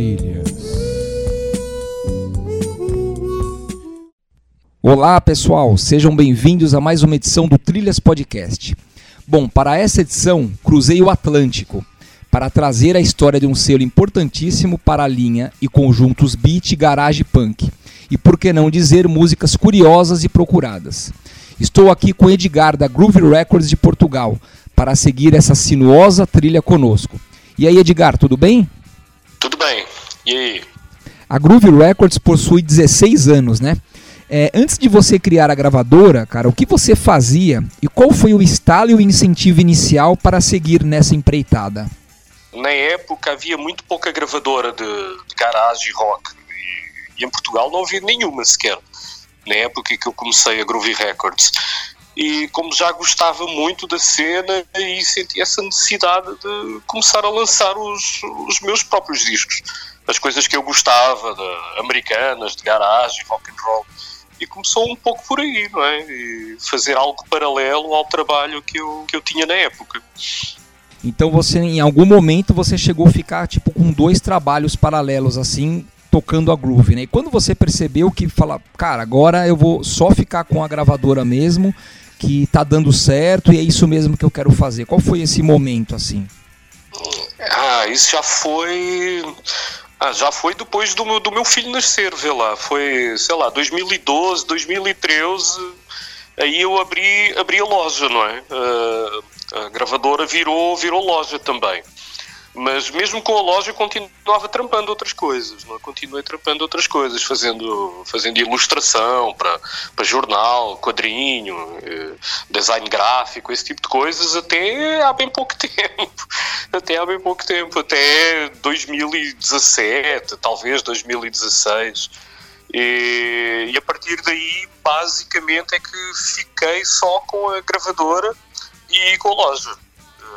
Trilhas. Olá, pessoal, sejam bem-vindos a mais uma edição do Trilhas Podcast. Bom, para essa edição, cruzei o Atlântico para trazer a história de um selo importantíssimo para a linha e conjuntos beat, garage punk. E por que não dizer músicas curiosas e procuradas. Estou aqui com Edgar da Groove Records de Portugal para seguir essa sinuosa trilha conosco. E aí, Edgar, tudo bem? Tudo bem. E aí? A Groove Records possui 16 anos, né? É, antes de você criar a gravadora, cara, o que você fazia e qual foi o estalo e o incentivo inicial para seguir nessa empreitada? Na época havia muito pouca gravadora de, de garagem rock e, e, em Portugal não havia nenhuma sequer. Na época que eu comecei a Groovy Records e como já gostava muito da cena e senti essa necessidade de começar a lançar os, os meus próprios discos, as coisas que eu gostava, de, americanas, de garagem, rock and roll. E começou um pouco por aí, não é? E fazer algo paralelo ao trabalho que eu, que eu tinha na época. Então você, em algum momento, você chegou a ficar tipo com dois trabalhos paralelos assim, tocando a groove, né? E quando você percebeu que fala, cara, agora eu vou só ficar com a gravadora mesmo que tá dando certo e é isso mesmo que eu quero fazer? Qual foi esse momento assim? Ah, isso já foi. Ah, já foi depois do meu, do meu filho nascer, vê lá. Foi, sei lá, 2012, 2013. Aí eu abri, abri a loja, não é? Uh, a gravadora virou, virou loja também. Mas mesmo com a loja eu continuava trampando outras coisas, não é? continuei trampando outras coisas, fazendo, fazendo ilustração para, para jornal, quadrinho, eh, design gráfico, esse tipo de coisas, até há bem pouco tempo. Até há bem pouco tempo, até 2017, talvez 2016. E, e a partir daí, basicamente, é que fiquei só com a gravadora e com a loja.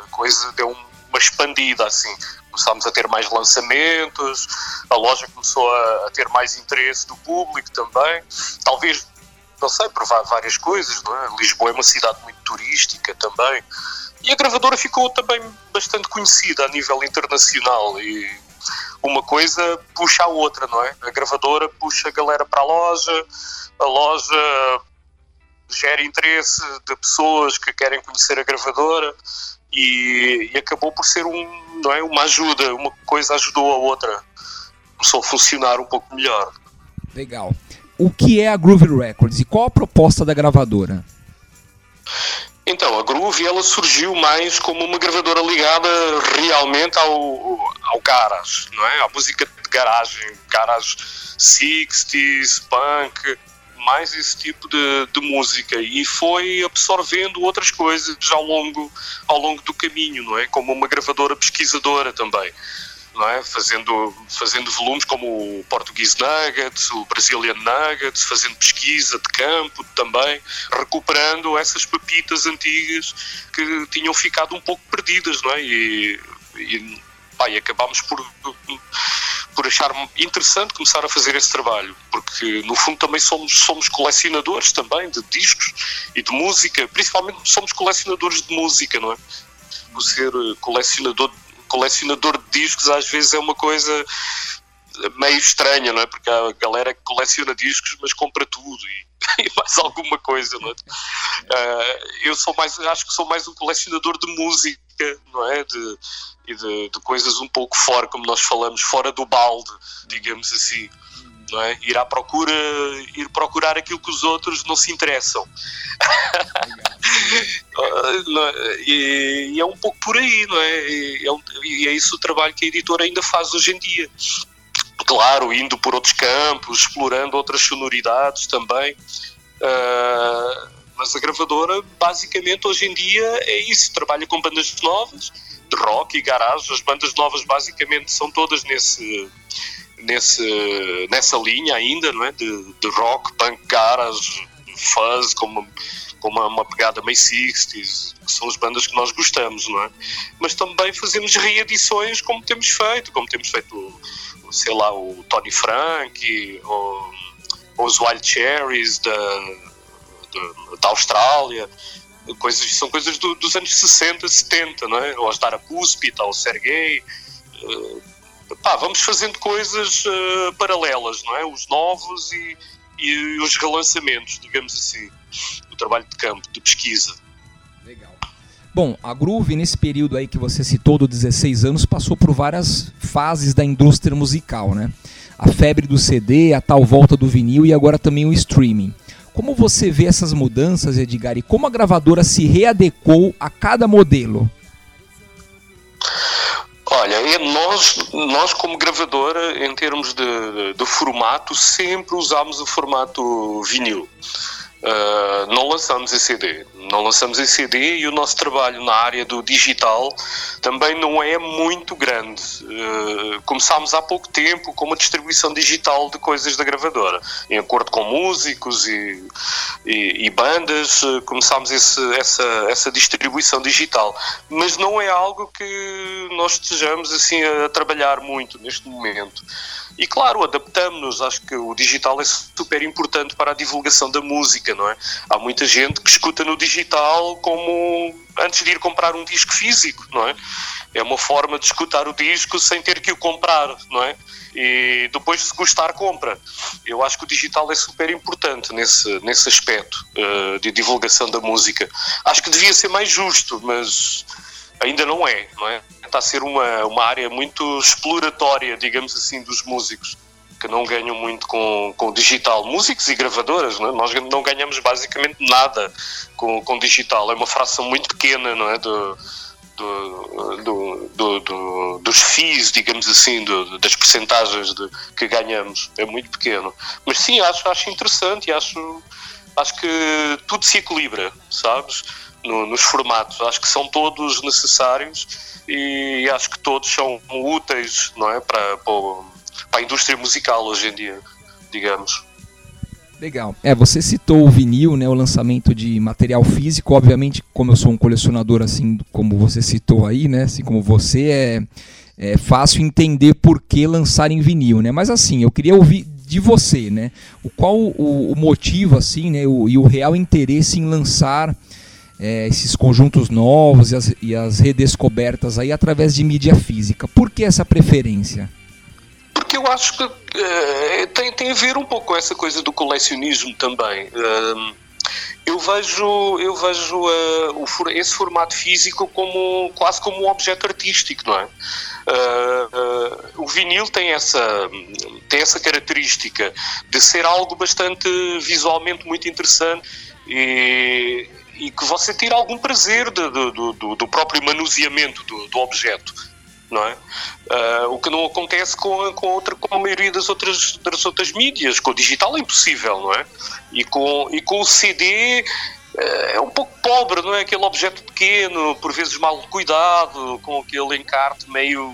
A coisa deu um uma expandida assim. Começámos a ter mais lançamentos, a loja começou a, a ter mais interesse do público também. Talvez, não sei, por várias coisas, não é? Lisboa é uma cidade muito turística também. E a gravadora ficou também bastante conhecida a nível internacional e uma coisa puxa a outra, não é? A gravadora puxa a galera para a loja, a loja gera interesse de pessoas que querem conhecer a gravadora e, e, acabou por ser um, não é, uma ajuda, uma coisa ajudou a outra. Começou a funcionar um pouco melhor. Legal. O que é a Groove Records e qual a proposta da gravadora? Então, a Groove ela surgiu mais como uma gravadora ligada realmente ao, ao garage, não é? À música de garagem, garage 60s, punk, mais esse tipo de, de, música e foi absorvendo outras coisas ao longo, ao longo do caminho, não é? Como uma gravadora pesquisadora também. Não é? fazendo, fazendo volumes como o Portuguese Nuggets, o Brazilian Nuggets, fazendo pesquisa de campo também, recuperando essas papitas antigas que tinham ficado um pouco perdidas, não é? E, e, pá, e acabámos por por achar interessante começar a fazer esse trabalho, porque no fundo também somos, somos colecionadores também de discos e de música, principalmente somos colecionadores de música, não é? O ser colecionador, colecionador de discos às vezes é uma coisa meio estranha, não é? Porque a galera coleciona discos, mas compra tudo e, e mais alguma coisa, não é? Uh, eu sou mais, acho que sou mais um colecionador de música, não é? De, e de, de, coisas um pouco fora, como nós falamos, fora do balde, digamos assim. Não é? Ir à procura, ir procurar aquilo que os outros não se interessam. É? e, e, é um pouco por aí, não é? E é, um, e é isso o trabalho que a editora ainda faz hoje em dia. Claro, indo por outros campos, explorando outras sonoridades também. Uh, mas a gravadora, basicamente, hoje em dia é isso: trabalha com bandas novas de rock e garage. As bandas novas basicamente são todas nesse, nesse, nessa linha ainda, não é? De, de rock, punk, garage, fuzz, com uma, com uma, uma pegada meio 60s, que são as bandas que nós gostamos, não é? Mas também fazemos reedições como temos feito, como temos feito, sei lá, o Tony Frank, ou, ou os Wild Cherries da, da, Austrália coisas, são coisas do, dos anos 60, 70, não é? Ou as Dara Puspita, ou Sergei, uh, pá, vamos fazendo coisas uh, paralelas, não é? Os novos e, e os relançamentos, digamos assim, o trabalho de campo, de pesquisa. Legal. Bom, a Groove, nesse período aí que você citou, do 16 anos, passou por várias fases da indústria musical, né? A febre do CD, a tal volta do vinil e agora também o streaming. Como você vê essas mudanças, Edgar, e como a gravadora se readecou a cada modelo? Olha, nós, nós como gravadora, em termos de, de formato, sempre usámos o formato vinil. Uh, não lançamos em CD. Não lançamos em CD e o nosso trabalho na área do digital também não é muito grande. Uh, começámos há pouco tempo com uma distribuição digital de coisas da gravadora, em acordo com músicos e, e, e bandas, uh, começámos esse, essa, essa distribuição digital. Mas não é algo que nós estejamos assim a trabalhar muito neste momento. E claro, adaptamos-nos. Acho que o digital é super importante para a divulgação da música, não é? Há muita gente que escuta no digital como antes de ir comprar um disco físico, não é? É uma forma de escutar o disco sem ter que o comprar, não é? E depois, se gostar, compra. Eu acho que o digital é super importante nesse, nesse aspecto uh, de divulgação da música. Acho que devia ser mais justo, mas ainda não é, não é? Está a ser uma, uma área muito exploratória, digamos assim, dos músicos, que não ganham muito com, com digital. Músicos e gravadoras, não é? nós não ganhamos basicamente nada com, com digital, é uma fração muito pequena, não é? Do, do, do, do, do, dos FIIs, digamos assim, das percentagens de, que ganhamos. É muito pequeno. Mas sim, acho, acho interessante e acho, acho que tudo se equilibra, sabes? no, nos formatos. Acho que são todos necessários e acho que todos são úteis não é? para, para a indústria musical hoje em dia, digamos. Legal. É, você citou o vinil, né, o lançamento de material físico. Obviamente, como eu sou um colecionador assim, como você citou aí, né, assim como você, é, é fácil entender por que lançar em vinil, né? Mas assim, eu queria ouvir de você, né? O qual o, o motivo assim, né, o, e o real interesse em lançar é, esses conjuntos novos e as, e as redescobertas aí através de mídia física. Por que essa preferência? Eu acho que uh, tem, tem a ver um pouco com essa coisa do colecionismo também. Uh, eu vejo, eu vejo uh, o, esse formato físico como quase como um objeto artístico, não é? Uh, uh, o vinil tem essa, tem essa característica de ser algo bastante visualmente muito interessante e, e que você tira algum prazer do, do, do, do próprio manuseamento do, do, objeto. Não é? Uh, o que não acontece com, com, outra, com a maioria das outras, das outras mídias. Com o digital é impossível, não é? E com, e com o CD uh, é um pouco pobre, não é? Aquele objeto pequeno, por vezes mal cuidado, com aquele encarte meio,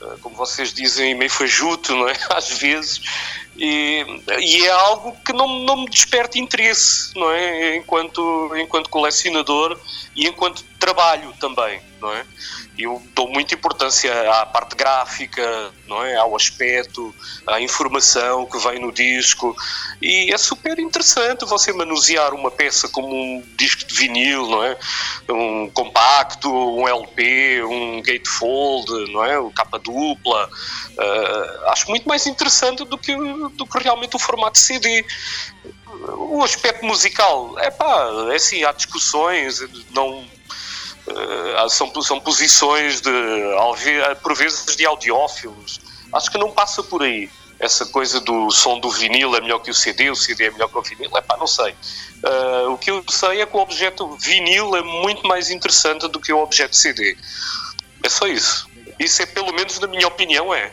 uh, como vocês dizem, meio fajuto, não é? Às vezes. E, e, é algo que não, não me desperta interesse, não é? Enquanto, enquanto colecionador e enquanto trabalho também, não é? eu dou muita importância à parte gráfica, não é? ao aspecto, à informação que vem no disco e é super interessante você manusear uma peça como um disco de vinil, não é? Um compacto, um LP, um gatefold, não é? O capa dupla. Uh, acho muito mais interessante do que, do que realmente o formato CD o aspecto musical, é pá, é assim, há discussões, não Uh, são, são posições de, por vezes, de audiófilos. Acho que não passa por aí. Essa coisa do som do vinil é melhor que o CD, o CD é melhor que o vinil, é pá, não sei. Uh, o que eu sei é que o objeto vinil é muito mais interessante do que o objeto CD. É só isso. Isso é, pelo menos na minha opinião, é.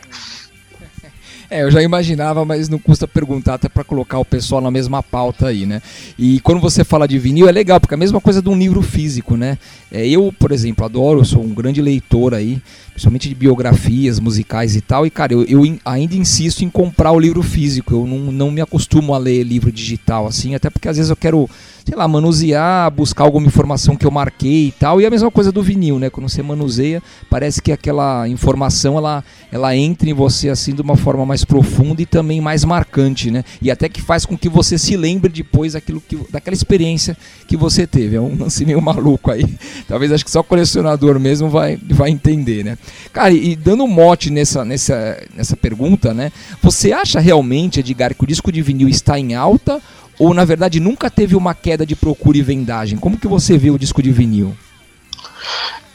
É, eu já imaginava, mas não custa perguntar até para colocar o pessoal na mesma pauta aí, né? E quando você fala de vinil é legal, porque é a mesma coisa de um livro físico, né? É, eu, por exemplo, adoro, sou um grande leitor aí, principalmente de biografias musicais e tal, e cara, eu, eu ainda insisto em comprar o livro físico, eu não, não me acostumo a ler livro digital assim, até porque às vezes eu quero sei lá, manusear, buscar alguma informação que eu marquei e tal. E a mesma coisa do vinil, né? Quando você manuseia, parece que aquela informação ela, ela entra em você assim de uma forma mais mais profundo e também mais marcante, né? E até que faz com que você se lembre depois daquilo que, daquela experiência que você teve. É um lance meio maluco aí. Talvez acho que só colecionador mesmo vai, vai entender, né? Cara, e, e dando um mote nessa, nessa, nessa pergunta, né? Você acha realmente, Edgar, que o disco de vinil está em alta ou na verdade nunca teve uma queda de procura e vendagem? Como que você vê o disco de vinil?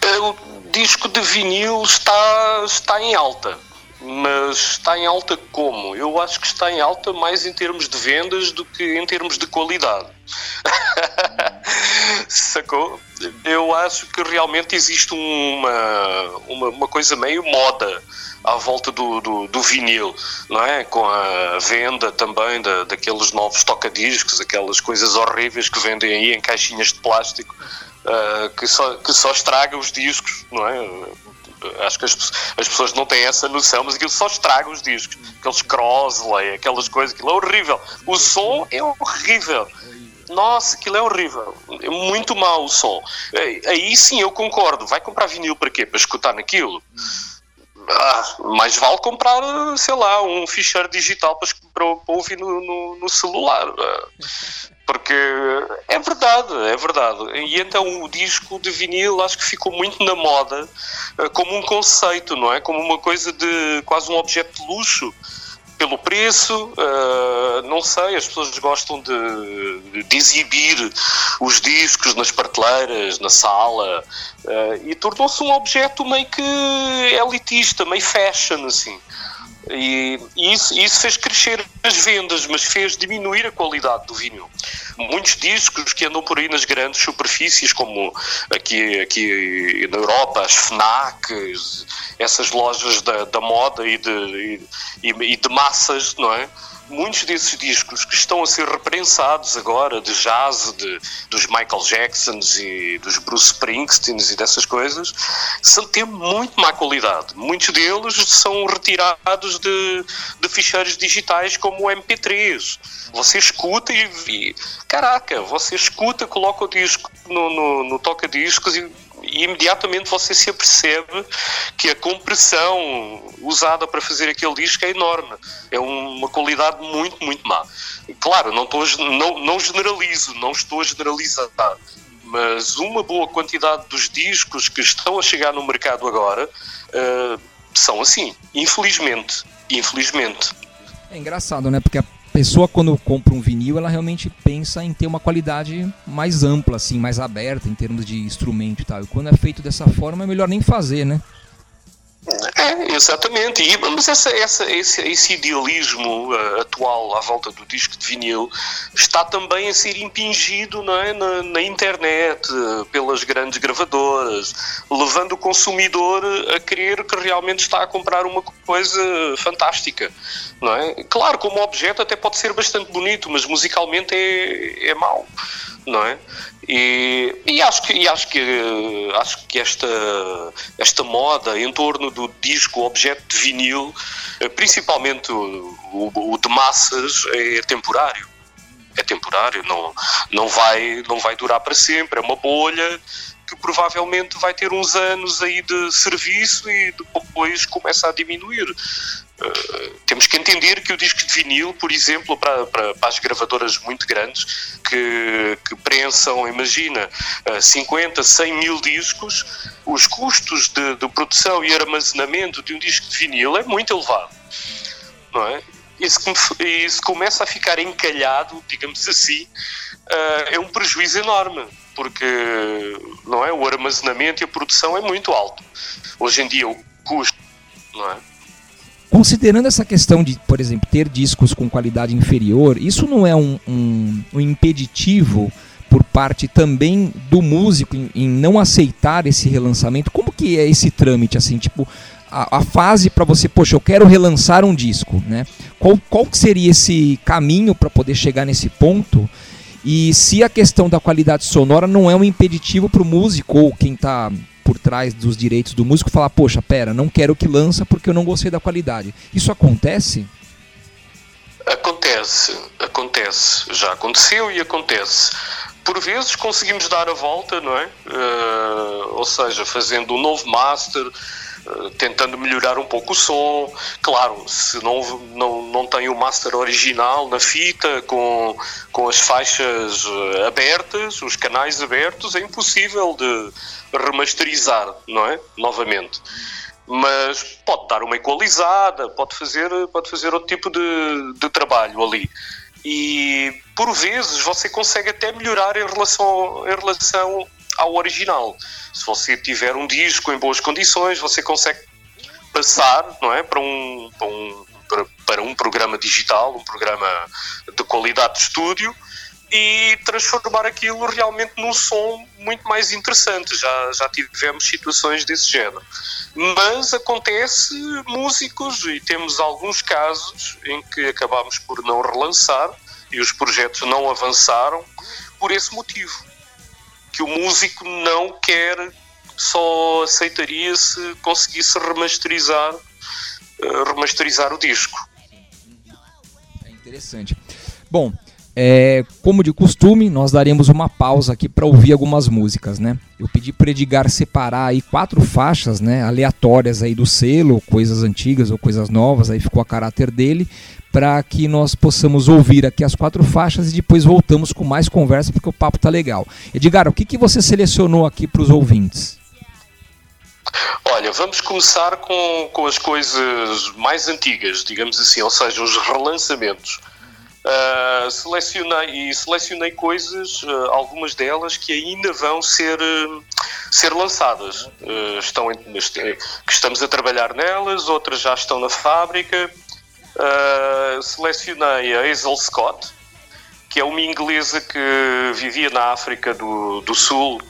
É, o disco de vinil está, está em alta. Mas está em alta como? Eu acho que está em alta mais em termos de vendas do que em termos de qualidade. Sacou? Eu acho que realmente existe uma, uma, uma coisa meio moda à volta do, do, do, vinil, não é? Com a venda também da, daqueles novos tocadiscos, aquelas coisas horríveis que vendem aí em caixinhas de plástico, uh, que, só, que só estraga os discos, não é? Acho que as, as pessoas não têm essa noção, mas aquilo só estraga os discos. Aqueles Crosley, aquelas coisas, aquilo é horrível. O som é horrível. Nossa, aquilo é horrível. É muito mau o som. Aí sim eu concordo. Vai comprar vinil para quê? Para escutar naquilo? Ah, mais vale comprar, sei lá, um ficheiro digital para, para, ouvir no, no, no, celular. Porque é verdade, é verdade. E então o disco de vinil acho que ficou muito na moda ah, como um conceito, não é? Como uma coisa de quase um objeto de luxo pelo preço, uh, não sei, as pessoas gostam de, de, exibir os discos nas prateleiras, na sala, uh, e tornou-se um objeto meio que elitista, meio fashion, assim. E, isso, isso, fez crescer as vendas, mas fez diminuir a qualidade do vinil. Muitos discos que andam por aí nas grandes superfícies, como aqui, aqui na Europa, as FNAC, essas lojas da, da moda e de, e, e de massas, não é? Muitos desses discos que estão a ser reprensados agora, de jazz, de, dos Michael Jacksons e dos Bruce Springsteens e dessas coisas, são ter muito má qualidade. Muitos deles são retirados de, de ficheiros digitais como o MP3. Você escuta e, e caraca, você escuta, coloca o disco no, no, no toca-discos e e imediatamente você se apercebe que a compressão usada para fazer aquele disco é enorme. É uma qualidade muito, muito má. Claro, não, estou, não, não generalizo, não estou a generalizar, mas uma boa quantidade dos discos que estão a chegar no mercado agora uh, são assim, infelizmente. Infelizmente. É engraçado, né? Porque a pessoa quando compra um vinil, ela realmente pensa em ter uma qualidade mais ampla, assim, mais aberta em termos de instrumento e tal. E quando é feito dessa forma, é melhor nem fazer, né? É, exatamente. E, mas essa, essa, esse, esse idealismo uh, atual à volta do disco de vinil está também a ser impingido é, na, na internet, uh, pelas grandes gravadoras, levando o consumidor a crer que realmente está a comprar uma coisa fantástica. Não é? Claro, como objeto até pode ser bastante bonito, mas musicalmente é, é mau não é? E, e, acho que, e acho que, acho que esta, esta moda em torno do disco objeto de vinil, eh, principalmente o, o, o de massas, é temporário. É temporário, não, não, vai, não vai durar para sempre, é uma bolha que provavelmente vai ter uns anos aí de serviço e depois começa a diminuir. Uh, temos que entender que o disco de vinil, por exemplo, para, para, para as gravadoras muito grandes que, que prensam, imagina, uh, 50, 100 mil discos, os custos de, de, produção e armazenamento de um disco de vinil é muito elevado, não é? Isso, isso começa a ficar encalhado, digamos assim, uh, é um prejuízo enorme porque não é o armazenamento e a produção é muito alto. Hoje em dia o custo, não é? Considerando essa questão de, por exemplo, ter discos com qualidade inferior, isso não é um, um, um impeditivo por parte também do músico em, em, não aceitar esse relançamento? Como que é esse trâmite, assim, tipo, a, a fase para você, poxa, eu quero relançar um disco, né? Qual, qual seria esse caminho para poder chegar nesse ponto? E se a questão da qualidade sonora não é um impeditivo para o músico ou quem está por trás dos direitos do músico falar, poxa, pera, não quero que lança porque eu não gostei da qualidade. Isso acontece? Acontece, acontece, já aconteceu e acontece. por vezes conseguimos dar a volta, não é? Uh, ou seja, fazendo um novo master, tentando melhorar um pouco o som. Claro, se não, não, não tem o master original na fita, com, com as faixas uh, abertas, os canais abertos, é impossível de remasterizar, não é? Novamente. Mas pode dar uma equalizada, pode fazer, pode fazer outro tipo de, de trabalho ali e por vezes você consegue até melhorar em relação, em relação ao original. Se você tiver um disco em boas condições, você consegue passar não é, para, um, para, um, para um programa digital, um programa de qualidade de estúdio e transformar aquilo realmente num som muito mais interessante. Já, já tivemos situações desse género. Mas acontece músicos, e temos alguns casos em que acabamos por não relançar e os projetos não avançaram por esse motivo. Que o músico não quer, só aceitaria se conseguisse remasterizar, uh, remasterizar o disco. É interessante. Bom, é, como de costume, nós daremos uma pausa aqui para ouvir algumas músicas, né? Eu pedi para Edgar separar aí quatro faixas, né, aleatórias aí do selo, coisas antigas ou coisas novas, aí ficou a caráter dele, para que nós possamos ouvir aqui as quatro faixas e depois voltamos com mais conversa porque o papo tá legal. Edgar, o que, que você selecionou aqui para os ouvintes? Olha, vamos começar com, com as coisas mais antigas, digamos assim, ou seja, os relançamentos. Uh, selecionei e selecionei coisas, uh, algumas delas que ainda vão ser, uh, ser lançadas. estão em, que estamos a trabalhar nelas, outras já estão na fábrica. Selecionei a Hazel Scott, que é uma inglesa que vivia na África do, do Sul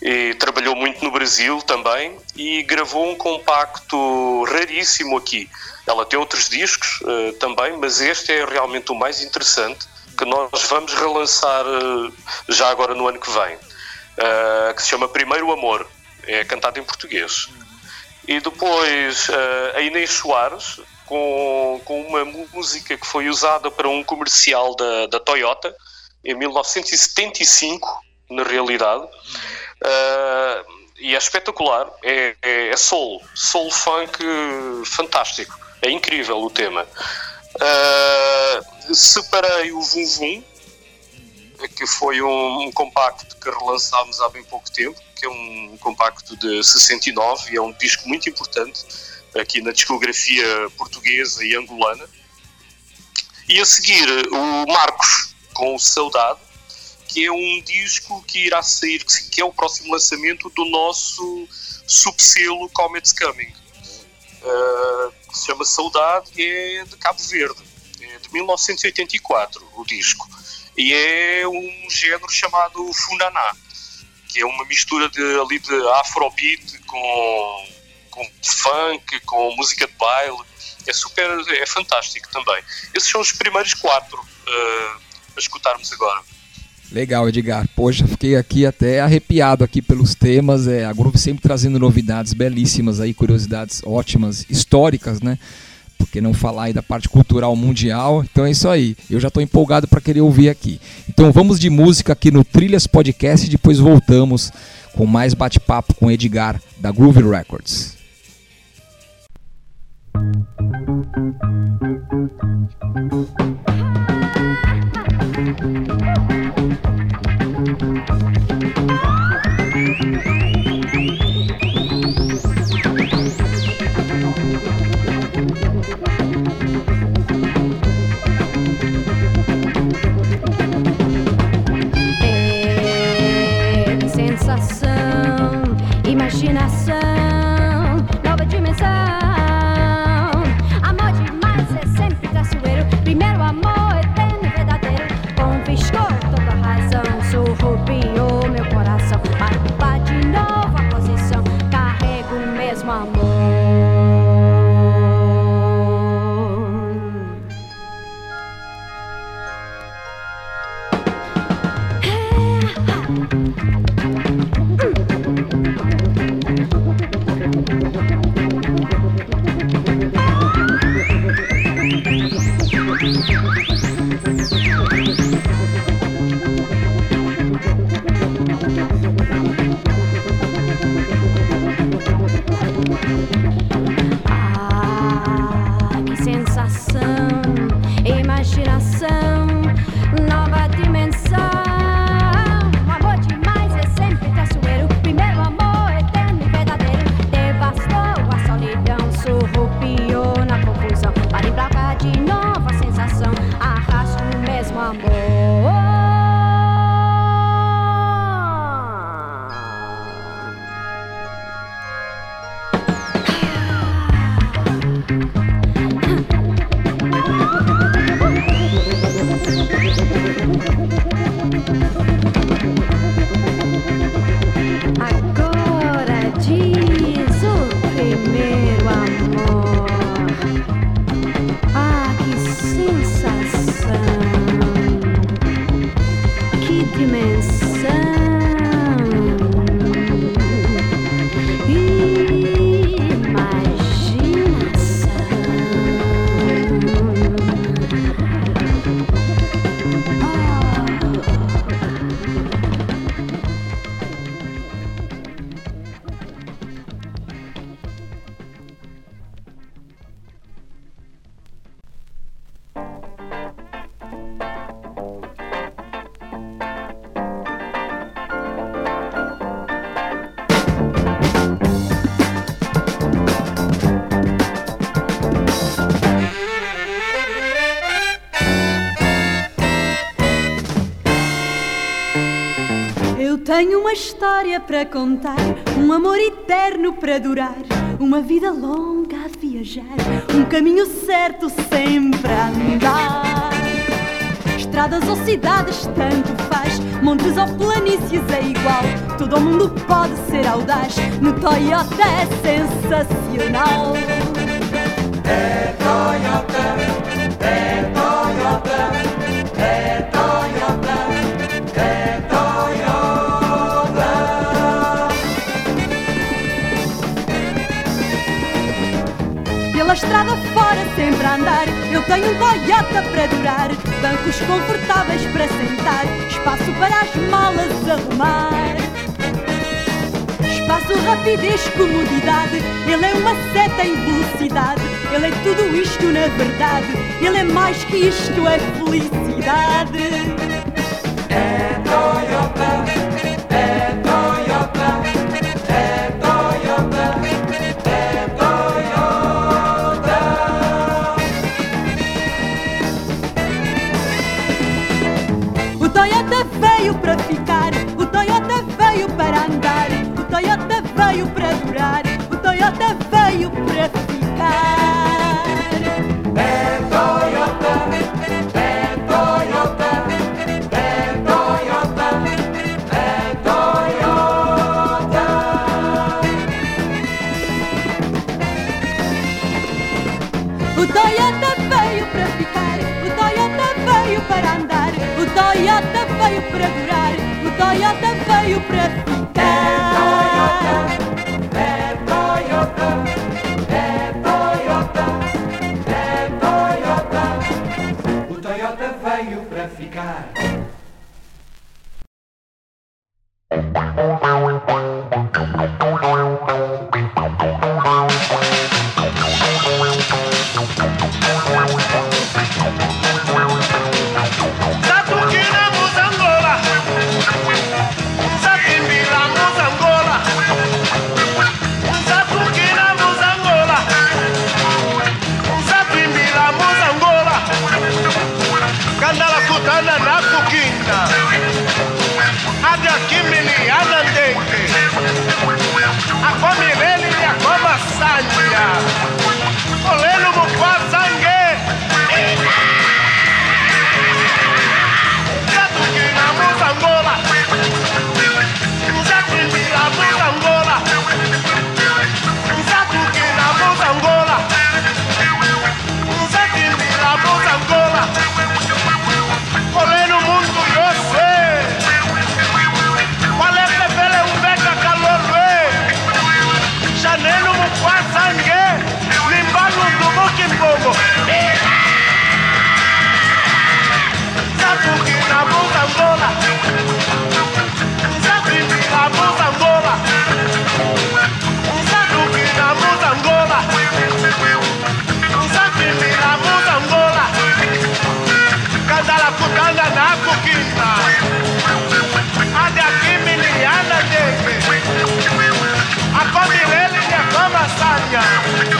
e trabalhou muito no Brasil também e gravou um compacto raríssimo aqui ela tem outros discos uh, também, mas este é realmente o mais interessante que nós vamos relançar uh, já agora no ano que vem, uh, que se chama Primeiro Amor, é cantado em português. E depois a Inês Soares, com, com uma música que foi usada para um comercial da, da Toyota em 1975, na realidade. e é espetacular, é, é, é soul, soul funk fantástico. É incrível o tema. Uh, separei o Vum Vum, que foi um, um, compacto que relançámos há bem pouco tempo, que é um compacto de 69 e é um disco muito importante aqui na discografia portuguesa e angolana. E a seguir o Marcos com o Saudade, que é um disco que irá sair, que é o próximo lançamento do nosso subselo Comets Coming. Uh, que se chama Saudade e é de Cabo Verde, é de 1984 o disco. E é um género chamado Funaná, que é uma mistura de, ali de afrobeat com, com funk, com música de baile. É super, é fantástico também. Esses são os primeiros quatro uh, a escutarmos agora. Legal, Edgar. Poxa, fiquei aqui até arrepiado aqui pelos temas. É, a Groove sempre trazendo novidades belíssimas aí, curiosidades ótimas, históricas, né? Porque não falar aí da parte cultural mundial. Então é isso aí. Eu já estou empolgado para querer ouvir aqui. Então vamos de música aqui no Trilhas Podcast e depois voltamos com mais bate-papo com Edgar da Groove Records. Thank you. História para contar, um amor eterno para durar, uma vida longa a viajar, um caminho certo sempre a andar. Estradas ou cidades, tanto faz, montes ou planícies é igual, todo mundo pode ser audaz, no Toyota é sensacional. É Toyota, tenho um Toyota para durar, bancos confortáveis para sentar, espaço para as malas arrumar. Espaço, rapidez, comodidade. Ele é uma seta em velocidade. Ele é tudo isto na verdade. Ele é mais que isto, é felicidade. É Toyota, veio para durar, o Toyota veio para ficar. 家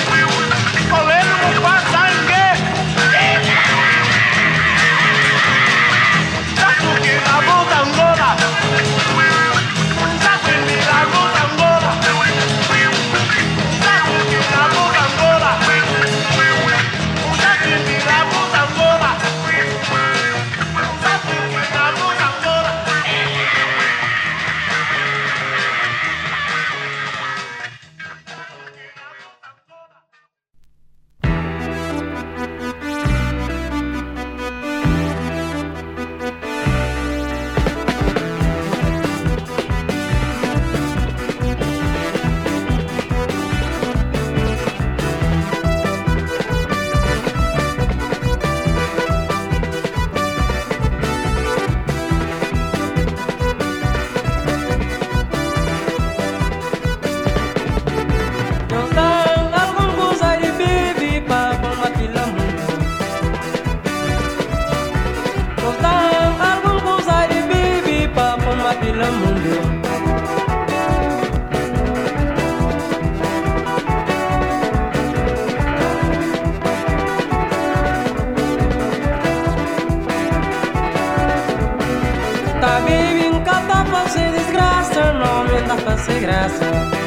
sem graça.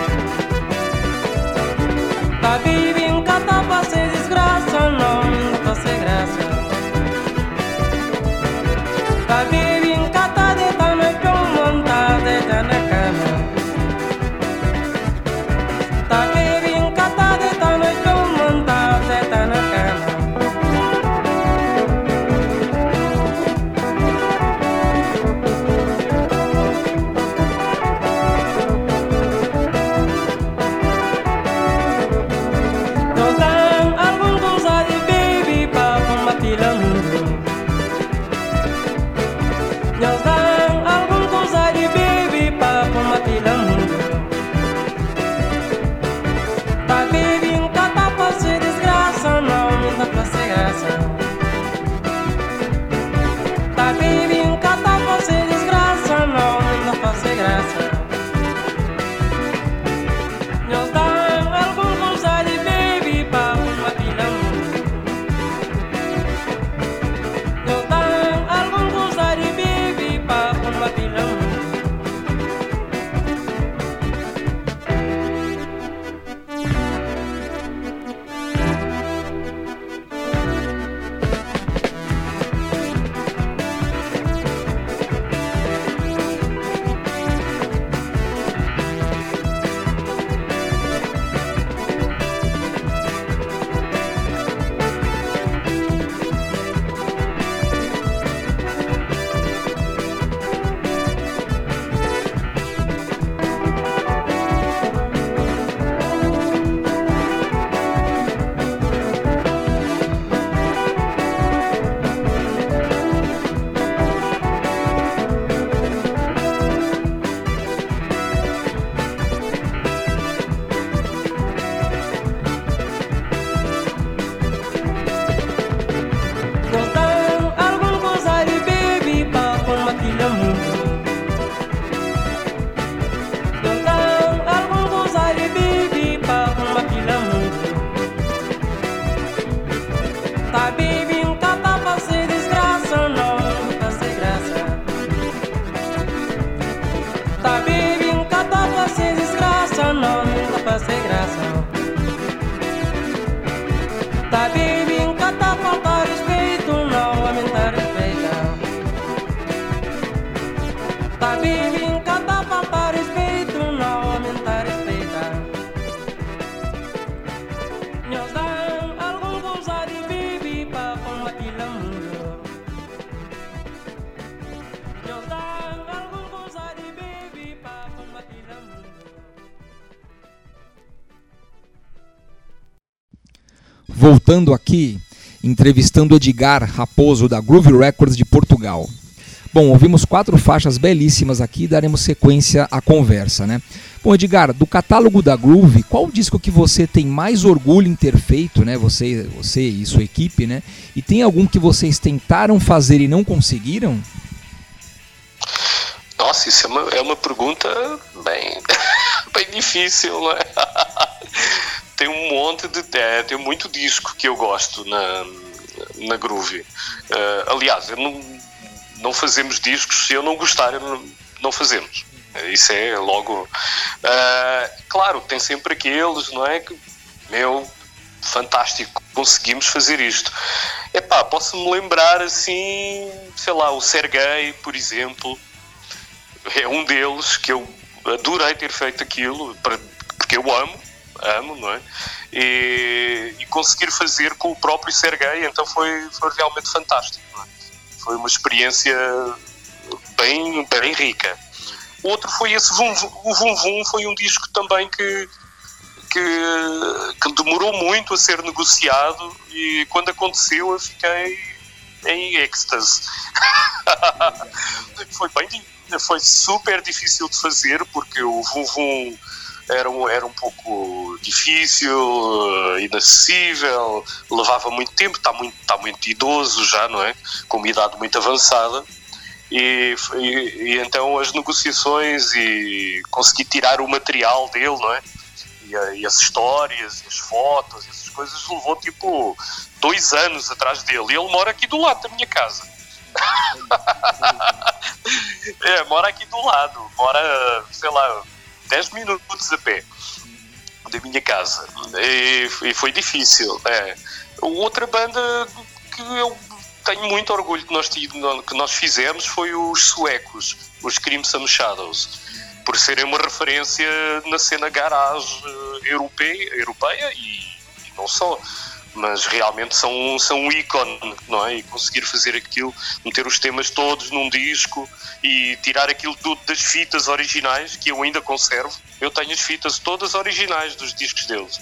Voltando aqui, entrevistando Edgar Raposo da Groove Records de Portugal. Bom, ouvimos quatro faixas belíssimas aqui e daremos sequência à conversa, né? Bom, Edgar, do catálogo da Groove, qual o disco que você tem mais orgulho em ter feito, né? Você, você e sua equipe, né? E tem algum que vocês tentaram fazer e não conseguiram? Nossa, isso é uma, é uma pergunta bem, bem difícil, não é? Tem um monte de. É, tem muito disco que eu gosto na, na Groove. Eh, aliás, não, não fazemos discos se eu não gostar, não, fazemos. Isso é logo. eh, claro, tem sempre aqueles, não é? Que, meu, fantástico, conseguimos fazer isto. Epá, posso-me lembrar assim, sei lá, o Sergei, por exemplo é um deles que eu adorei ter feito aquilo, porque eu amo, amo, não é? E, e conseguir fazer com o próprio Sergei, então foi, foi realmente fantástico. é? Foi uma experiência bem, bem rica. Outro foi esse Vum. O Vum Vum foi um disco também que, que, que demorou muito a ser negociado e quando aconteceu eu fiquei em êxtase. foi bem foi super difícil de fazer porque o Vum Vum era um, era um pouco difícil, eh, inacessível, levava muito tempo, está muito, está muito idoso já, não é? Com uma idade muito avançada. E, e, e então as negociações e consegui tirar o material dele, não é? E, a- e as histórias, as fotos, essas coisas levou tipo dois anos atrás dele. E ele mora aqui do lado da minha casa. é, mora aqui do lado, mora, sei lá, 10 minutos a pé da minha casa. E, e foi difícil. É. Outra banda que eu tenho muito orgulho que nós, que nós fizemos foi os suecos, os Crimson Shadows, por serem uma referência na cena garage eh, europeia, europeia e, e não só. Mas realmente são, são um ícone, não é? E conseguir fazer aquilo, meter os temas todos num disco e tirar aquilo tudo das fitas originais, que eu ainda conservo. Eu tenho as fitas todas originais dos discos deles.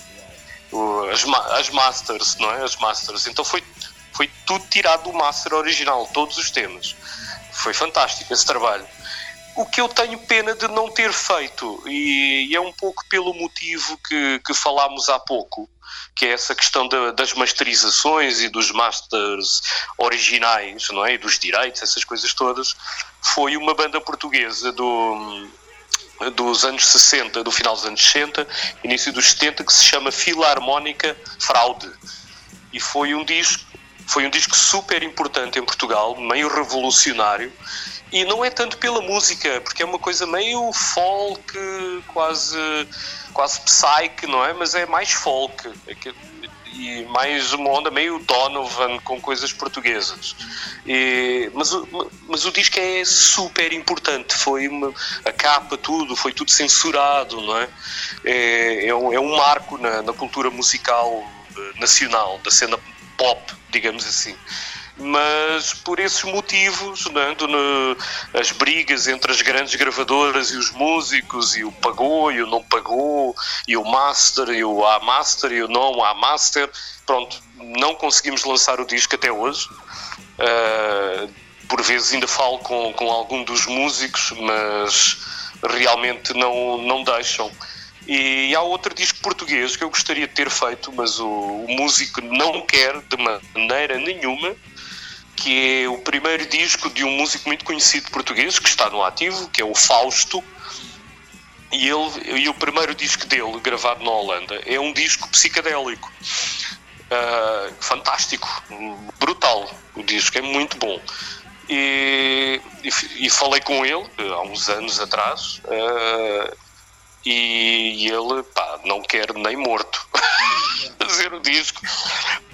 As, as masters, não é? As masters. Então foi, foi tudo tirado do master original, todos os temas. Foi fantástico esse trabalho. O que eu tenho pena de não ter feito, e, e é um pouco pelo motivo que, que falámos há pouco, que é essa questão da- das masterizações e dos masters originais, não é? E dos direitos, essas coisas todas, foi uma banda portuguesa do, dos anos 60, do final dos anos 60, início dos 70, que se chama Filarmónica Fraude. E foi um disco, foi um disco super importante em Portugal, meio revolucionário. E não é tanto pela música, porque é uma coisa meio folk, quase, quase psyche, não é? Mas é mais folk. É e mais uma onda meio Donovan com coisas portuguesas. E- mas, mas o disco é super importante. Foi uma- a capa, tudo, foi tudo censurado, não é? É, é um, é um marco na, na cultura musical eh, nacional, da cena pop, digamos assim. Mas por esses motivos, né, no- as brigas entre as grandes gravadoras e os músicos, e o pagou e o não pagou, e o master e o A master e o não A master, pronto, não conseguimos lançar o disco até hoje. Uh, por vezes ainda falo com, com algum dos músicos, mas realmente não, não deixam. E há outro disco português que eu gostaria de ter feito, mas o, o músico não quer de maneira nenhuma, que é o primeiro disco de um músico muito conhecido português, que está no ativo, que é o Fausto. E, ele, e o primeiro disco dele, gravado na Holanda, é um disco psicadélico. Ah, fantástico, brutal. O disco é muito bom. E, e e falei com ele há uns anos atrás ah, e ele pá, não quer nem morto fazer o disco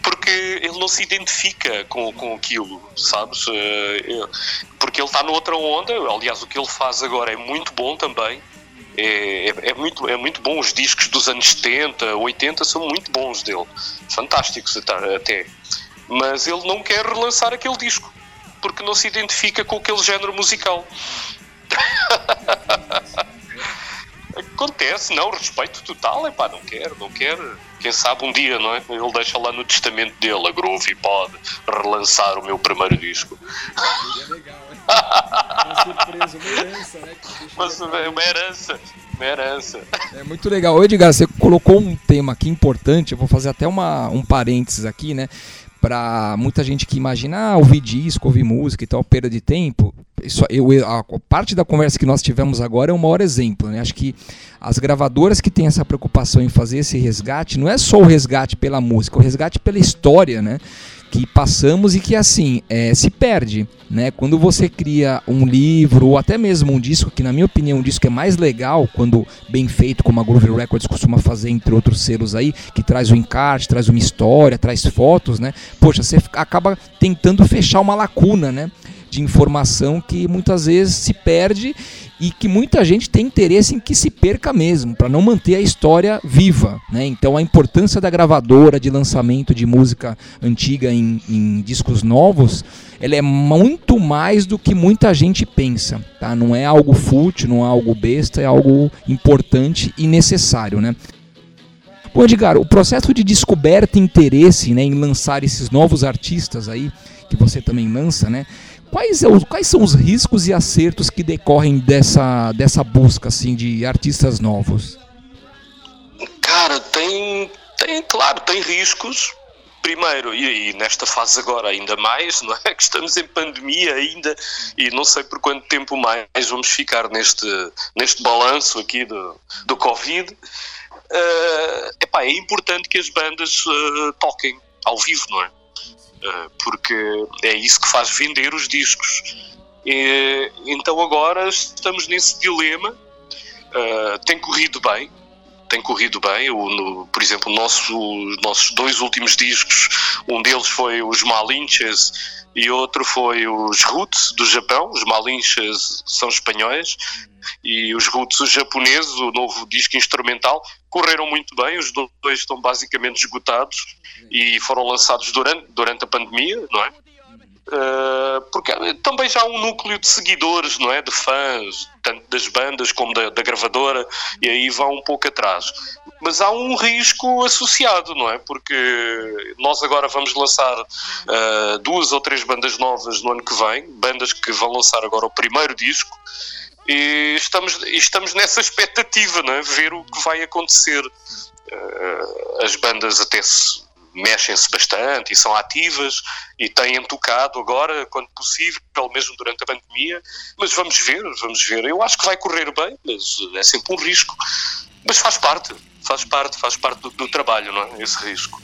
porque ele não se identifica com, com aquilo, sabes? Eh, porque ele está noutra onda. Aliás, o que ele faz agora é muito bom também. É, é, é muito, é muito bom. Os discos dos anos 70, 80 são muito bons dele, fantásticos até. Mas ele não quer relançar aquele disco porque não se identifica com aquele género musical. Acontece, não, respeito total, é pá, não quero, não quero. Quem sabe um dia, não é? Ele deixa lá no testamento dele, a Groove pode relançar o meu primeiro disco. Uma surpresa, uma herança, né? Mas é uma herança, uma herança. É muito legal. Ô Edgar, você colocou um tema aqui importante, eu vou fazer até uma, um parênteses aqui, né? Pra muita gente que imagina, ah, ouvir disco, ouvir música e tal, perda de tempo. Isso, eu, eu- a parte da conversa que nós tivemos agora é o maior exemplo, né? Acho que as gravadoras que têm essa preocupação em fazer esse resgate, não é só o resgate pela música, o resgate pela história, né? Que passamos e que assim é, se perde, né? Quando você cria um livro ou até mesmo um disco, que na minha opinião um disco é mais legal quando bem feito, como a Groove Records costuma fazer entre outros selos aí, que traz o encarte, traz uma história, traz fotos, né? Poxa, você acaba tentando fechar uma lacuna, né? De informação que muitas vezes se perde e que muita gente tem interesse em que se perca mesmo, para não manter a história viva. Né? Então a importância da gravadora de lançamento de música antiga em, em discos novos, ela é muito mais do que muita gente pensa. Tá? Não é algo fútil, não é algo besta, é algo importante e necessário. Né? Bom, Edgar, o processo de descoberta e interesse né, em lançar esses novos artistas aí, que você também lança, né? Quais, é quais são os riscos e acertos que decorrem dessa, dessa busca assim, de artistas novos? Cara, tem, tem, claro, tem riscos. Primeiro, e, e nesta fase agora ainda mais, não é? Que estamos em pandemia ainda e não sei por quanto tempo mais vamos ficar neste, neste balanço aqui do, do Covid. Eh, epá, é importante que as bandas eh, toquem ao vivo, não é? Eh, porque é isso que faz vender os discos. Eh, então agora estamos nesse dilema Uh, tem corrido bem, tem corrido bem. O, no, por exemplo, nosso, os nossos dois últimos discos, um deles foi os Malinches e outro foi os Roots do Japão. Os Malinches são espanhóis e os Roots os japoneses, o novo disco instrumental, correram muito bem. Os dois estão basicamente esgotados e foram lançados durante, durante a pandemia, não é? Uh, porque também já há um núcleo de seguidores, não é? De fãs, tanto das bandas como da, da, gravadora, e aí vão um pouco atrás. Mas há um risco associado, não é? Porque nós agora vamos lançar uh, duas ou três bandas novas no ano que vem, bandas que vão lançar agora o primeiro disco, e estamos, estamos nessa expectativa, não é? Ver o que vai acontecer. Uh, as bandas até se mexem-se bastante e são ativas e têm tocado agora, quando possível, mesmo durante a pandemia. Mas vamos ver, vamos ver. Eu acho que vai correr bem, mas é sempre um risco. Mas faz parte, faz parte, faz parte do, do trabalho, não é? Esse risco.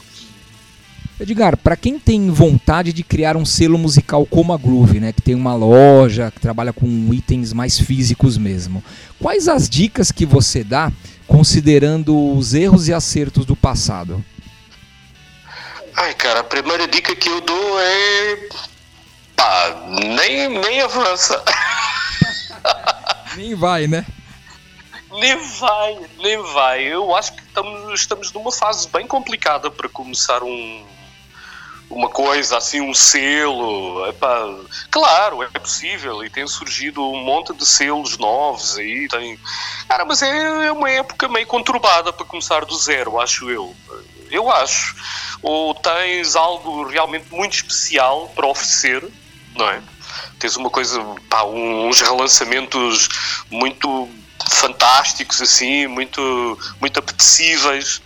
Edgar, para quem tem vontade de criar um selo musical como a Groove, né, que tem uma loja, que trabalha com itens mais físicos mesmo, quais as dicas que você dá considerando os erros e acertos do passado? Ai, cara, a primeira dica que eu dou é. pá, nem, nem avança. nem vai, né? Nem vai, nem vai. Eu acho que estamos, estamos numa fase bem complicada para começar um, uma coisa assim, um selo. Epá, claro, é possível e tem surgido um monte de selos novos aí. Tem... Cara, mas é, é uma época meio conturbada para começar do zero, acho eu. Eu acho ou tens algo realmente muito especial para oferecer, não é? Tens uma coisa, pá, uns relançamentos muito fantásticos, assim, muito, muito apetecíveis,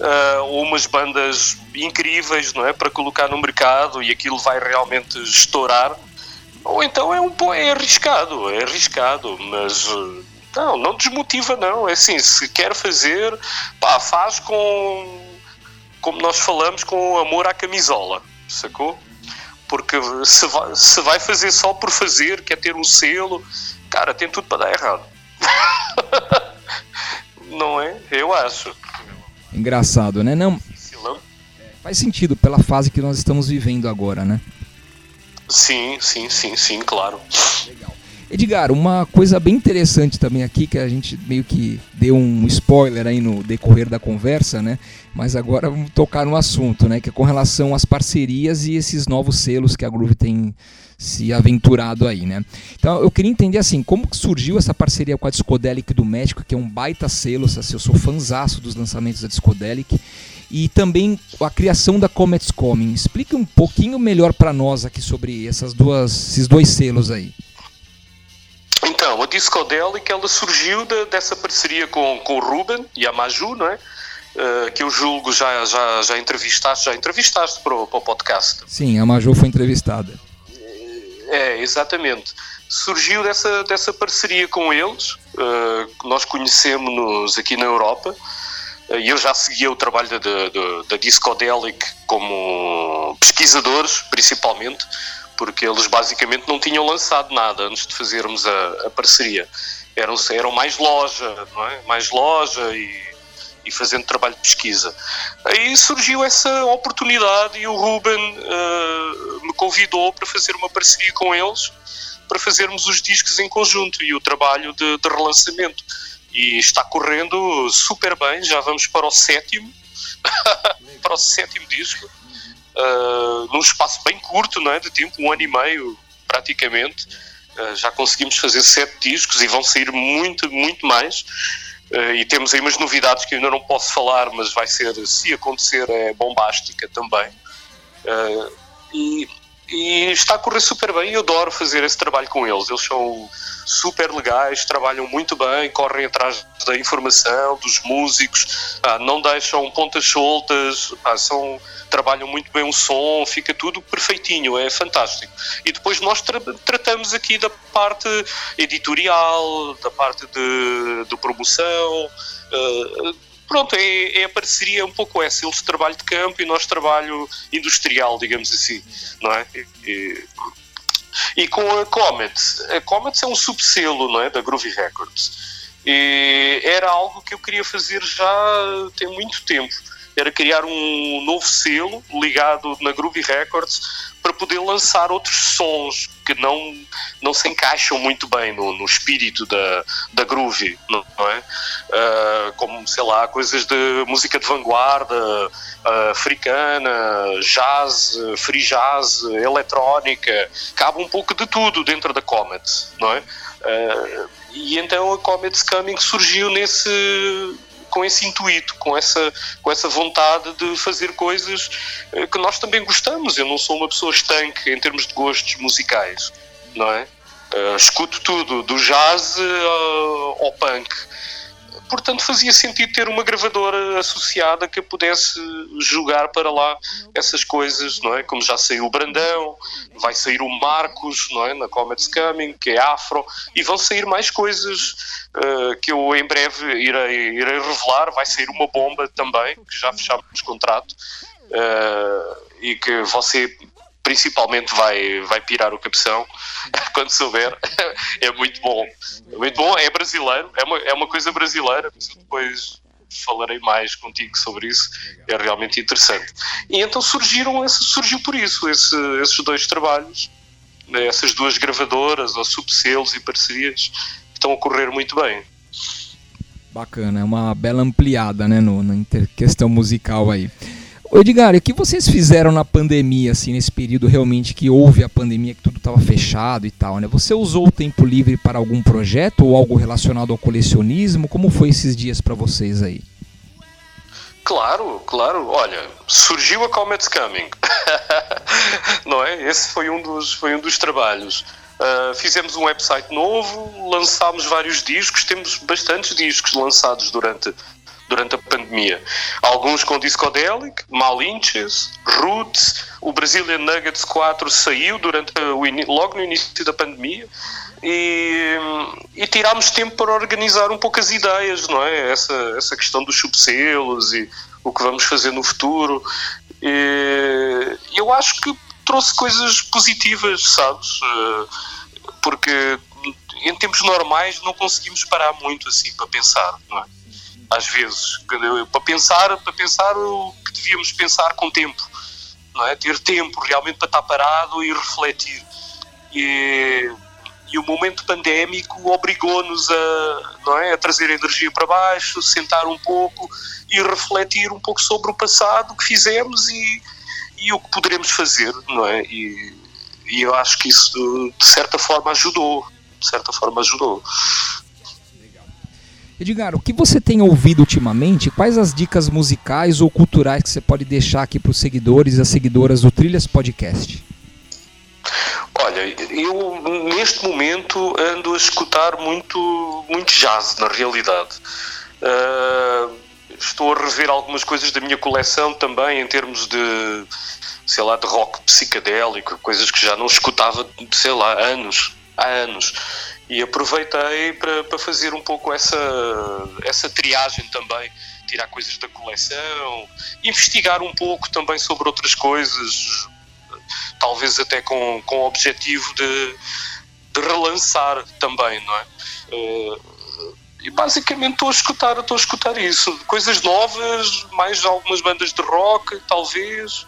uh, umas bandas incríveis, não é? Para colocar no mercado e aquilo vai realmente estourar. Ou então é um é arriscado, é arriscado, mas não, não desmotiva não. É assim, se quer fazer, pá, faz com como nós falamos, com amor à camisola, sacou? Porque se vai, se vai fazer só por fazer, quer ter um selo, cara, tem tudo para dar errado. não é? Eu acho. Engraçado, né? Não. Faz sentido pela fase que nós estamos vivendo agora, né? Sim, sim, sim, sim, claro. Legal. Edgar, uma coisa bem interessante também aqui, que a gente meio que deu um spoiler aí no decorrer da conversa, né? Mas agora vamos tocar no assunto, né? Que é com relação às parcerias e esses novos selos que a Groove tem se aventurado aí, né? Então eu queria entender assim, como surgiu essa parceria com a Discodelic do México, que é um baita selo, assim, eu sou fanzaço dos lançamentos da Discodelic, e também a criação da Comets Coming. Explique um pouquinho melhor para nós aqui sobre essas duas, esses dois selos aí. A Discodelic ela surgiu de, dessa parceria com, com o Ruben e a Maju, não é? Uh, que eu julgo já, já, já entrevistaste, já entrevistaste para o, para o podcast. Sim, a Maju foi entrevistada. É, exatamente. Surgiu dessa, dessa parceria com eles, uh, nós conhecemos-nos aqui na Europa, uh, e eu já seguia o trabalho da, da, da Discodelic como pesquisadores, principalmente, porque eles basicamente não tinham lançado nada antes de fazermos a, a parceria. Eram, eram mais loja, não é? Mais loja e, e fazendo trabalho de pesquisa. Aí surgiu essa oportunidade e o Ruben uh, me convidou para fazer uma parceria com eles para fazermos os discos em conjunto e o trabalho de, de relançamento. E está correndo super bem, já vamos para o sétimo, para o sétimo disco uh, num espaço bem curto não é, de tempo, um ano e meio praticamente. Uh, já conseguimos fazer sete discos e vão sair muito, muito mais. Uh, e temos aí umas novidades que eu ainda não posso falar, mas vai ser, se acontecer, é bombástica também. Uh, e, e, está a correr super bem eu adoro fazer esse trabalho com eles. Eles são super legais, trabalham muito bem, correm atrás da informação, dos músicos, não deixam pontas soltas, são trabalham muito bem o som, fica tudo perfeitinho, é fantástico. E depois nós tra tratamos aqui da parte editorial, da parte de, de promoção. Uh, pronto, é, é, a parceria um pouco essa. Eles trabalho de campo e nós trabalho industrial, digamos assim, não é? E, e com a Comet, a Comet é um subselo, não é, da Groovy Records. E era algo que eu queria fazer já tem muito tempo. Era criar um novo selo ligado na Groovy Records para poder lançar outros sons que não, não se encaixam muito bem no, no espírito da, da Groovy, não é? Ah, como, sei lá, coisas de música de vanguarda, ah, africana, jazz, free jazz, eletrónica, cabe um pouco de tudo dentro da Comet, não é? Ah, e então a Comet's Coming surgiu nesse com esse intuito, com essa, com essa vontade de fazer coisas eh, que nós também gostamos. Eu não sou uma pessoa estanque em termos de gostos musicais, não é? Eh, escuto tudo, do jazz eh, ao punk. Portanto, fazia sentido ter uma gravadora associada que pudesse jogar para lá essas coisas, não é? Como já saiu o Brandão, vai sair o Marcos, não é? Na Comet's Coming, que é afro, e vão sair mais coisas uh, que eu em breve irei, irei revelar. Vai sair uma bomba também, que já fechámos contrato, uh, e que você principalmente vai, vai pirar o cabeção quando souber. É muito bom. É muito bom, é brasileiro, é uma, é uma coisa brasileira, mas eu depois falarei mais contigo sobre isso. É realmente interessante. E então surgiram, esse, surgiu por isso esse, esses dois trabalhos, né, essas duas gravadoras ou subselos e parcerias estão a correr muito bem. Bacana, é uma bela ampliada, né, no, na questão musical aí. Edgar, o que vocês fizeram na pandemia, assim, nesse período realmente que houve a pandemia, que tudo estava fechado e tal, né? Você usou o tempo livre para algum projeto ou algo relacionado ao colecionismo? Como foi esses dias para vocês aí? Claro, claro. Olha, surgiu a Comet's Coming. Não é? Esse foi um dos, foi um dos trabalhos. Uh, fizemos um website novo, lançámos vários discos, temos bastantes discos lançados durante, durante a pandemia. Alguns com Discodelic, Malinches, Roots, o Brazilian Nuggets 4 saiu durante o logo no início da pandemia e, e tirámos tempo para organizar um pouco as ideias, não é? Essa, essa questão dos subselos e o que vamos fazer no futuro. E eu acho que trouxe coisas positivas, sabes? Porque em tempos normais não conseguimos parar muito assim para pensar, não é? Às vezes, para pensar, para pensar o que devíamos pensar com tempo, não é? Ter tempo realmente para estar parado e refletir. E, e o momento pandémico obrigou-nos a, não é, a trazer a energia para baixo, sentar um pouco e refletir um pouco sobre o passado o que fizemos e, e o que poderemos fazer, não é? E, e eu acho que isso de certa forma ajudou, de certa forma ajudou. Edgar, o que você tem ouvido ultimamente? Quais as dicas musicais ou culturais que você pode deixar aqui para os seguidores e as seguidoras do Trilhas Podcast? Olha, eu neste momento ando a escutar muito, muito jazz, na realidade. Ah, estou a rever algumas coisas da minha coleção também, em termos de, sei lá, de rock psicadélico, coisas que já não escutava, sei lá, anos, há anos. E aproveitei para, para fazer um pouco essa, essa triagem também, tirar coisas da coleção, investigar um pouco também sobre outras coisas, talvez até com, com o objetivo de, de relançar também, não é? Eh, e basicamente estou a escutar, estou a escutar isso, coisas novas, mais algumas bandas de rock, talvez,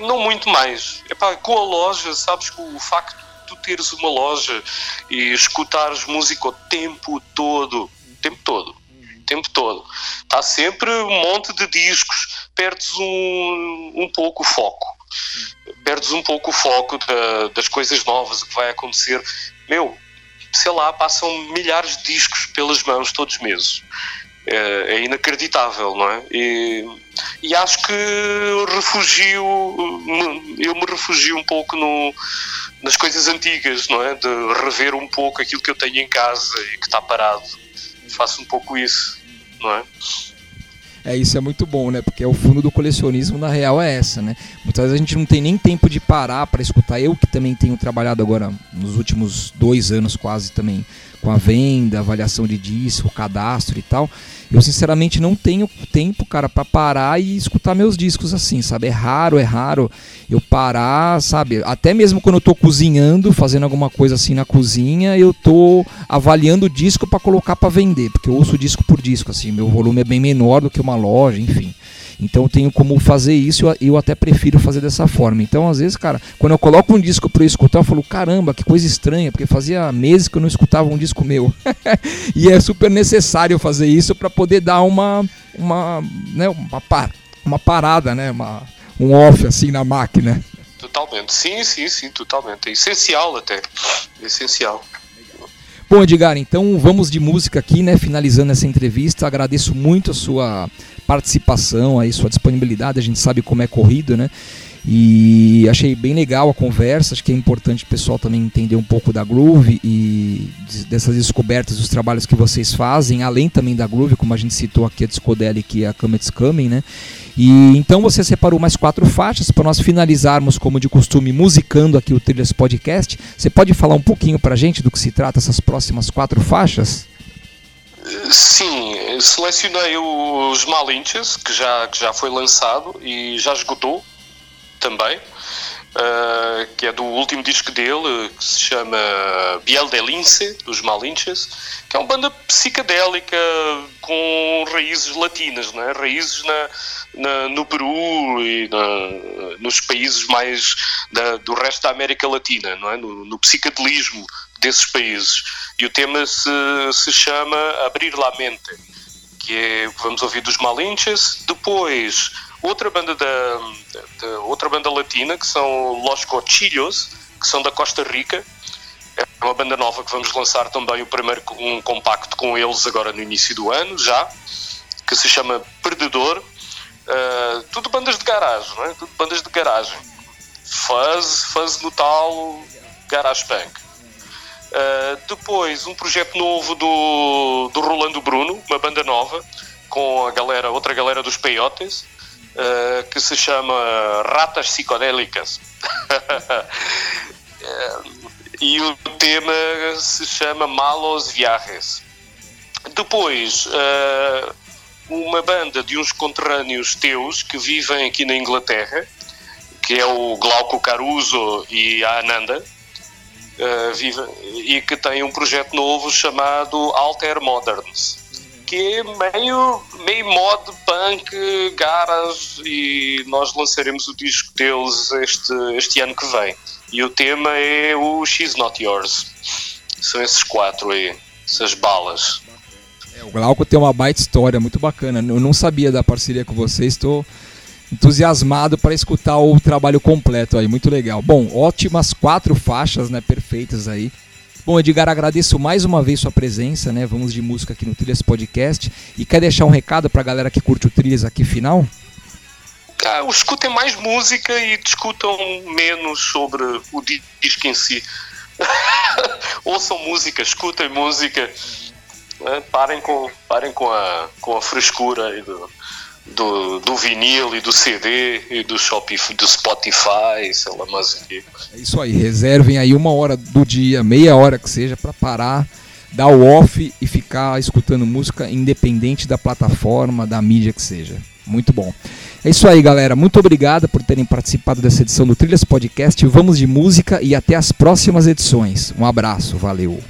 não muito mais. Epá, com a loja, sabes que o facto tu teres uma loja e escutares música o tempo todo, o tempo todo, o tempo todo, está sempre um monte de discos, perdes um, um pouco o foco perdes um pouco o foco da- das coisas novas, o que vai acontecer. Meu, sei lá, passam milhares de discos pelas mãos todos os meses. É, é inacreditável, não é? E, e acho que refugio, eu me refugio um pouco no, nas coisas antigas, não é? De rever um pouco aquilo que eu tenho em casa e que está parado. Faço um pouco isso, não é? É, isso é muito bom, né? Porque o fundo do colecionismo, na real, é essa, né? Muitas vezes a gente não tem nem tempo de parar para escutar. Eu que também tenho trabalhado agora nos últimos dois anos quase também com a venda, avaliação de disco, cadastro e tal. Eu sinceramente não tenho tempo, cara, para parar e escutar meus discos assim, sabe? É raro, é raro eu parar, sabe? Até mesmo quando eu tô cozinhando, fazendo alguma coisa assim na cozinha, eu tô avaliando o disco para colocar para vender, porque eu ouço disco por disco assim, meu volume é bem menor do que uma loja, enfim. Então eu tenho como fazer isso, eu, eu até prefiro fazer dessa forma. Então, às vezes, cara, quando eu coloco um disco para eu escutar, eu falo, caramba, que coisa estranha, porque fazia meses que eu não escutava um disco meu. e é super necessário fazer isso para poder dar uma uma, né, uma, par, uma parada, né, uma, um off assim na máquina. Totalmente. Sim, sim, sim, totalmente. É essencial até. É essencial. Bom, Edgar, então vamos de música aqui, né? Finalizando essa entrevista. Agradeço muito a sua participação, aí, sua disponibilidade. A gente sabe como é corrido, né? E achei bem legal a conversa. Acho que é importante o pessoal também entender um pouco da Groove e dessas descobertas dos trabalhos que vocês fazem, além também da Groove, como a gente citou aqui a Discodelic e a Comet's Coming, né? E então você separou mais quatro faixas para nós finalizarmos, como de costume, musicando aqui o Trilhas Podcast. Você pode falar um pouquinho para a gente do que se trata essas próximas quatro faixas? Sim, selecionei os Malinches, que já, que já foi lançado e já esgotou também, uh, que é do último disco dele, que se chama Biel de Lince, dos Malinches, que é uma banda psicadélica com raízes latinas, né? raízes na, na, no Peru e na, nos países mais da, do resto da América Latina, não é? no, no psicadelismo desses países. E o tema se, se chama Abrir la Mente, que é vamos ouvir dos Malinches. Depois, outra banda, da, da, outra banda latina, que são Los Cochillos, que são da Costa Rica. É uma banda nova que vamos lançar também o primeiro um compacto com eles agora no início do ano, já, que se chama Perdedor. Uh, tudo bandas de garagem, não é? Tudo bandas de garagem. Fuzz, fuzz tal, garage punk. Uh, depois, um projeto novo do, do Rolando Bruno, uma banda nova, com a galera, outra galera dos Peiotes, uh, que se chama Ratas Psicodélicas. uh, e o tema se chama Malos Viajes. Depois, uma banda de uns conterrâneos teus que vivem aqui na Inglaterra, que é o Glauco Caruso e a Ananda, uh, vive, e que tem um projeto novo chamado Alter Moderns, que meio, meio mod punk, garage, e nós lançaremos o disco deles este, este ano que vem. E o tema é o She's Not Yours. São esses quatro aí, essas balas. É, o Glauco tem uma baita história muito bacana. Eu não sabia da parceria com vocês, estou entusiasmado para escutar o trabalho completo aí, muito legal. Bom, ótimas quatro faixas, né, perfeitas aí. Bom, Edgar, agradeço mais uma vez sua presença, né? Vamos de música aqui no Trilhas Podcast. E quer deixar um recado para a galera que curte o Trilhas aqui final? Ah, escutem mais música e discutam menos sobre o disco em si. Ouçam música, escutem música. Né? Parem, com, parem com, a, com a frescura e do, do, do vinil e do CD e do Shopify, do Spotify, sei lá mais o. É isso aí, reservem aí uma hora do dia, meia hora que seja, para parar, dar o off e ficar escutando música independente da plataforma, da mídia que seja. Muito bom. É isso aí, galera. Muito obrigado por terem participado dessa edição do Trilhas Podcast. Vamos de música e até as próximas edições. Um abraço, valeu.